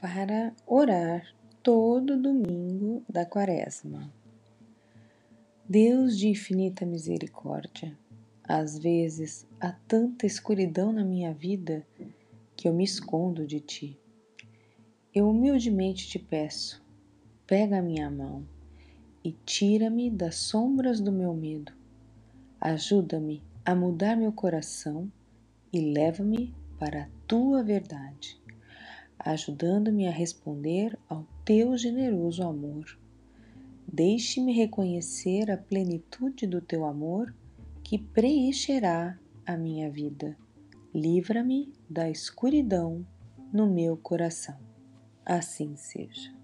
para orar todo domingo da quaresma. Deus de infinita misericórdia, às vezes há tanta escuridão na minha vida que eu me escondo de ti. Eu humildemente te peço, pega a minha mão e tira-me das sombras do meu medo. Ajuda-me a mudar meu coração e leva-me para a tua verdade ajudando-me a responder ao teu generoso amor. Deixe-me reconhecer a plenitude do teu amor que preencherá a minha vida. Livra-me da escuridão no meu coração. Assim seja.